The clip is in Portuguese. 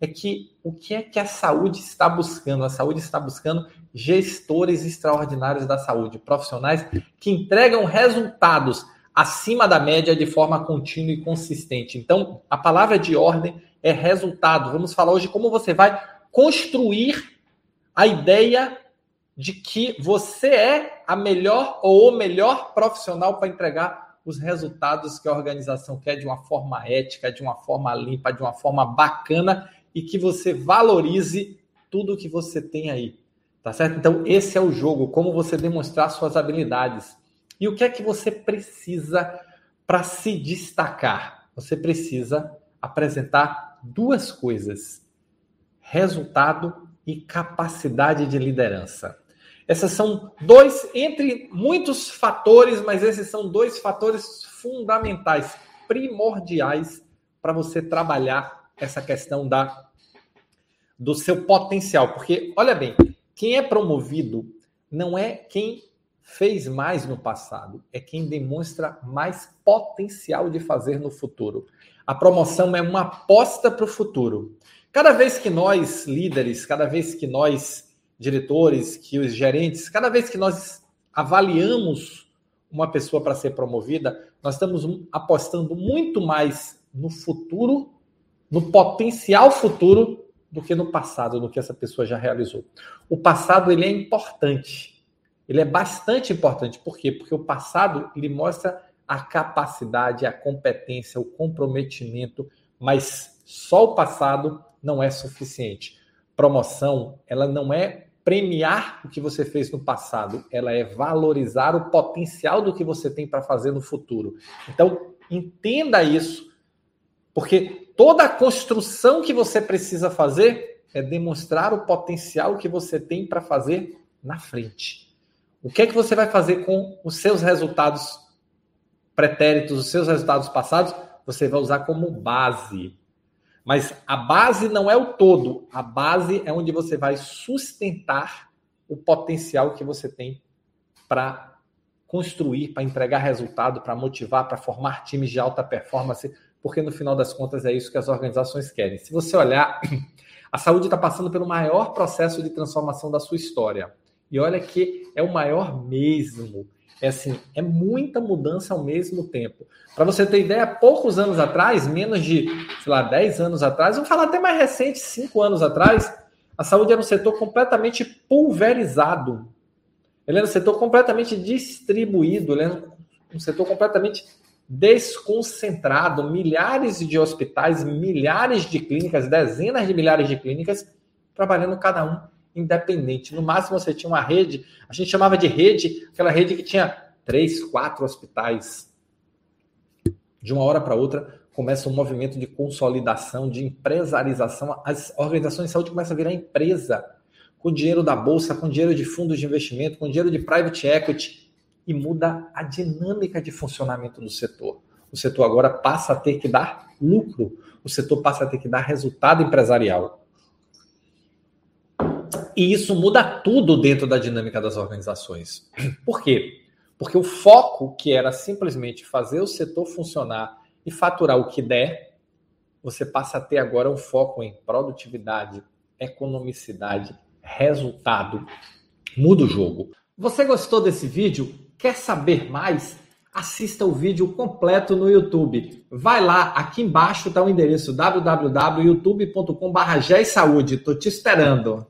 é que o que é que a saúde está buscando? A saúde está buscando gestores extraordinários da saúde, profissionais que entregam resultados acima da média de forma contínua e consistente. Então, a palavra de ordem é resultado. Vamos falar hoje como você vai construir a ideia de que você é a melhor ou o melhor profissional para entregar os resultados que a organização quer de uma forma ética, de uma forma limpa, de uma forma bacana e que você valorize tudo que você tem aí. Tá certo? Então, esse é o jogo, como você demonstrar suas habilidades. E o que é que você precisa para se destacar? Você precisa apresentar duas coisas: resultado e capacidade de liderança. Esses são dois, entre muitos fatores, mas esses são dois fatores fundamentais, primordiais para você trabalhar essa questão da do seu potencial. Porque, olha bem, quem é promovido não é quem fez mais no passado, é quem demonstra mais potencial de fazer no futuro. A promoção é uma aposta para o futuro. Cada vez que nós, líderes, cada vez que nós, diretores, que os gerentes, cada vez que nós avaliamos uma pessoa para ser promovida, nós estamos apostando muito mais no futuro, no potencial futuro, do que no passado, do que essa pessoa já realizou. O passado ele é importante. Ele é bastante importante. Por quê? Porque o passado ele mostra a capacidade, a competência, o comprometimento, mas só o passado não é suficiente. Promoção, ela não é premiar o que você fez no passado, ela é valorizar o potencial do que você tem para fazer no futuro. Então, entenda isso, porque toda a construção que você precisa fazer é demonstrar o potencial que você tem para fazer na frente. O que é que você vai fazer com os seus resultados pretéritos, os seus resultados passados? Você vai usar como base. Mas a base não é o todo. A base é onde você vai sustentar o potencial que você tem para construir, para entregar resultado, para motivar, para formar times de alta performance, porque no final das contas é isso que as organizações querem. Se você olhar, a saúde está passando pelo maior processo de transformação da sua história. E olha que é o maior mesmo. É assim, é muita mudança ao mesmo tempo. Para você ter ideia, poucos anos atrás, menos de, sei lá, 10 anos atrás, vamos falar até mais recente, 5 anos atrás, a saúde era um setor completamente pulverizado. Ele era um setor completamente distribuído, ele era um setor completamente desconcentrado, milhares de hospitais, milhares de clínicas, dezenas de milhares de clínicas, trabalhando cada um independente. No máximo você tinha uma rede, a gente chamava de rede, aquela rede que tinha três, quatro hospitais. De uma hora para outra começa um movimento de consolidação, de empresarização. As organizações de saúde começam a virar empresa, com dinheiro da bolsa, com dinheiro de fundos de investimento, com dinheiro de private equity e muda a dinâmica de funcionamento do setor. O setor agora passa a ter que dar lucro, o setor passa a ter que dar resultado empresarial. E isso muda tudo dentro da dinâmica das organizações. Por quê? Porque o foco que era simplesmente fazer o setor funcionar e faturar o que der, você passa a ter agora um foco em produtividade, economicidade, resultado. Muda o jogo. Você gostou desse vídeo? Quer saber mais? Assista o vídeo completo no YouTube. Vai lá, aqui embaixo está o endereço www.youtube.com.br. Estou te esperando.